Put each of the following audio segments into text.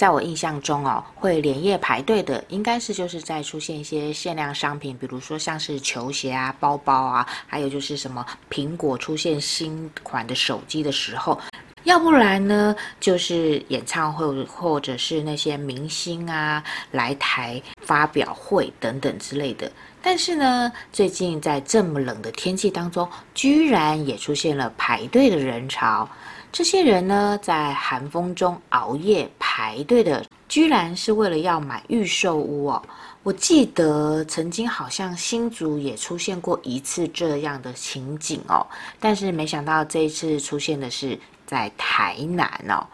在我印象中哦，会连夜排队的，应该是就是在出现一些限量商品，比如说像是球鞋啊、包包啊，还有就是什么苹果出现新款的手机的时候，要不然呢，就是演唱会或者是那些明星啊来台发表会等等之类的。但是呢，最近在这么冷的天气当中，居然也出现了排队的人潮。这些人呢，在寒风中熬夜排队的，居然是为了要买预售屋哦。我记得曾经好像新竹也出现过一次这样的情景哦，但是没想到这一次出现的是在台南哦。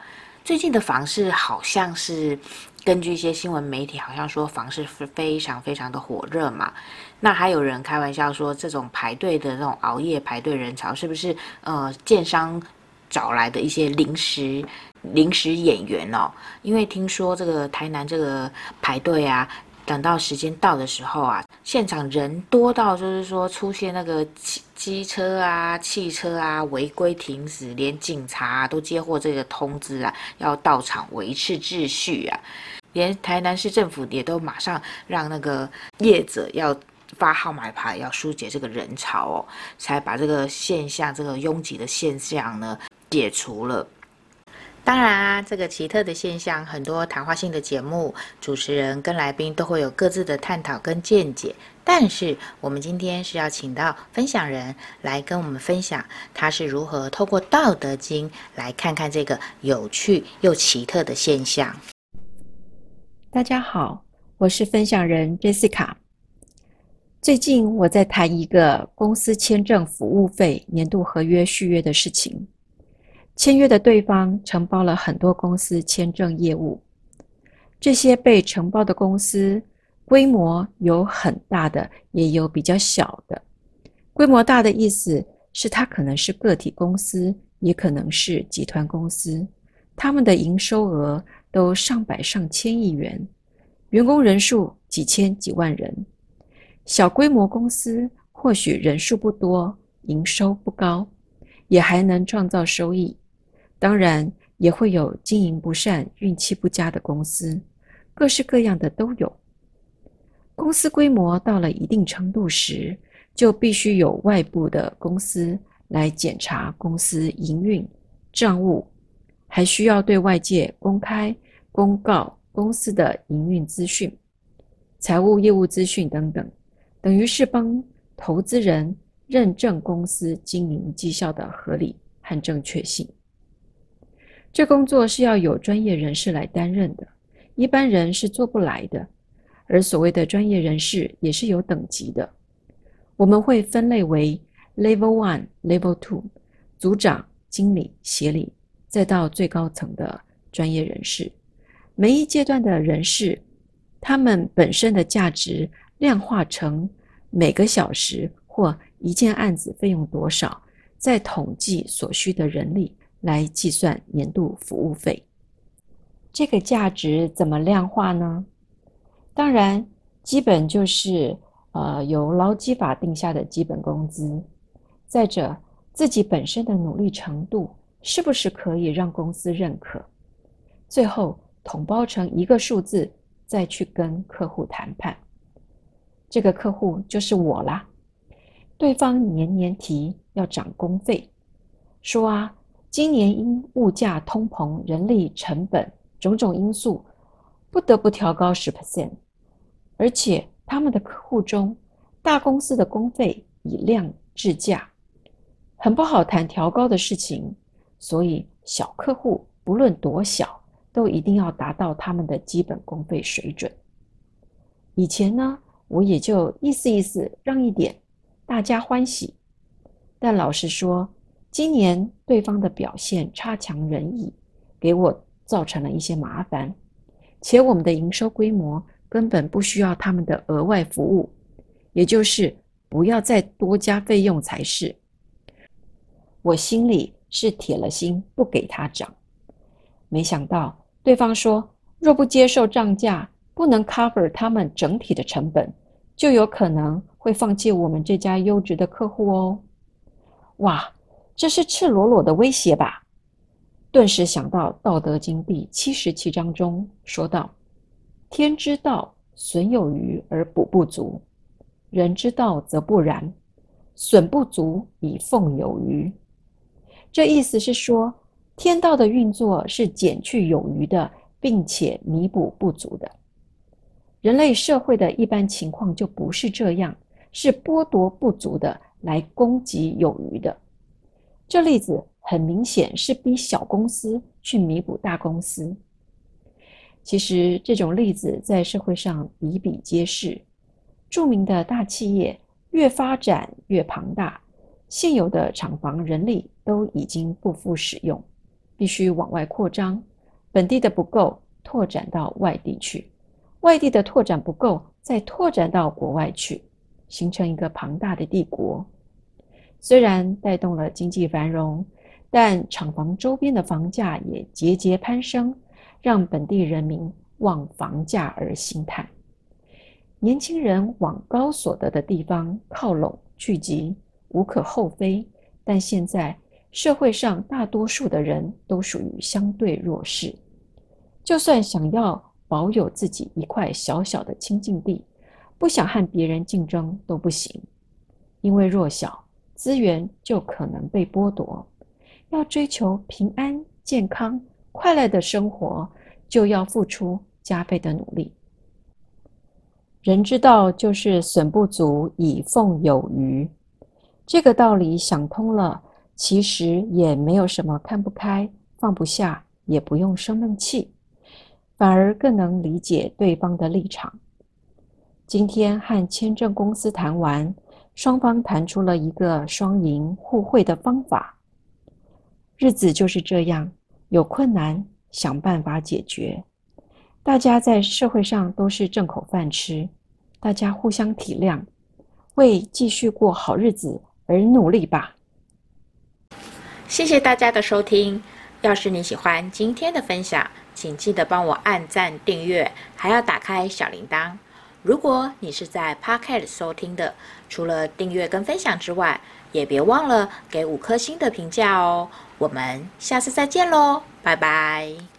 最近的房市好像是根据一些新闻媒体，好像说房市是非常非常的火热嘛。那还有人开玩笑说，这种排队的那种熬夜排队人潮，是不是呃建商？找来的一些临时临时演员哦，因为听说这个台南这个排队啊，等到时间到的时候啊，现场人多到就是说出现那个机机车啊、汽车啊违规停驶，连警察都接获这个通知啊，要到场维持秩序啊，连台南市政府也都马上让那个业者要发号码牌，要疏解这个人潮哦，才把这个现象这个拥挤的现象呢。解除了。当然啊，这个奇特的现象，很多谈话性的节目主持人跟来宾都会有各自的探讨跟见解。但是我们今天是要请到分享人来跟我们分享，他是如何透过《道德经》来看看这个有趣又奇特的现象。大家好，我是分享人 Jessica。最近我在谈一个公司签证服务费年度合约续约的事情。签约的对方承包了很多公司签证业务，这些被承包的公司规模有很大的，也有比较小的。规模大的意思是它可能是个体公司，也可能是集团公司，他们的营收额都上百上千亿元，员工人数几千几万人。小规模公司或许人数不多，营收不高，也还能创造收益。当然，也会有经营不善、运气不佳的公司，各式各样的都有。公司规模到了一定程度时，就必须有外部的公司来检查公司营运账务，还需要对外界公开公告公司的营运资讯、财务业务资讯等等，等于是帮投资人认证公司经营绩效的合理和正确性。这工作是要有专业人士来担任的，一般人是做不来的。而所谓的专业人士也是有等级的，我们会分类为 Level One、Level Two，组长、经理、协理，再到最高层的专业人士。每一阶段的人士，他们本身的价值量化成每个小时或一件案子费用多少，再统计所需的人力。来计算年度服务费，这个价值怎么量化呢？当然，基本就是呃由劳基法定下的基本工资。再者，自己本身的努力程度是不是可以让公司认可？最后统包成一个数字，再去跟客户谈判。这个客户就是我啦。对方年年提要涨工费，说啊。今年因物价通膨、人力成本种种因素，不得不调高十 percent，而且他们的客户中，大公司的工费以量制价，很不好谈调高的事情，所以小客户不论多小，都一定要达到他们的基本工费水准。以前呢，我也就意思意思让一点，大家欢喜，但老实说。今年对方的表现差强人意，给我造成了一些麻烦，且我们的营收规模根本不需要他们的额外服务，也就是不要再多加费用才是。我心里是铁了心不给他涨。没想到对方说，若不接受涨价，不能 cover 他们整体的成本，就有可能会放弃我们这家优质的客户哦。哇，这是赤裸裸的威胁吧？顿时想到《道德经》第七十七章中说道：“天之道，损有余而补不足；人之道则不然，损不足以奉有余。”这意思是说，天道的运作是减去有余的，并且弥补不足的。人类社会的一般情况就不是这样，是剥夺不足的来供给有余的。这例子。很明显是逼小公司去弥补大公司。其实这种例子在社会上比比皆是。著名的大企业越发展越庞大，现有的厂房人力都已经不敷使用，必须往外扩张。本地的不够，拓展到外地去；外地的拓展不够，再拓展到国外去，形成一个庞大的帝国。虽然带动了经济繁荣。但厂房周边的房价也节节攀升，让本地人民望房价而兴叹。年轻人往高所得的地方靠拢聚集，无可厚非。但现在社会上大多数的人都属于相对弱势，就算想要保有自己一块小小的清净地，不想和别人竞争都不行，因为弱小，资源就可能被剥夺。要追求平安、健康、快乐的生活，就要付出加倍的努力。人之道就是损不足以奉有余，这个道理想通了，其实也没有什么看不开、放不下，也不用生闷气，反而更能理解对方的立场。今天和签证公司谈完，双方谈出了一个双赢互惠的方法。日子就是这样，有困难想办法解决。大家在社会上都是挣口饭吃，大家互相体谅，为继续过好日子而努力吧。谢谢大家的收听。要是你喜欢今天的分享，请记得帮我按赞、订阅，还要打开小铃铛。如果你是在 Podcast 收听的，除了订阅跟分享之外，也别忘了给五颗星的评价哦。我们下次再见喽，拜拜。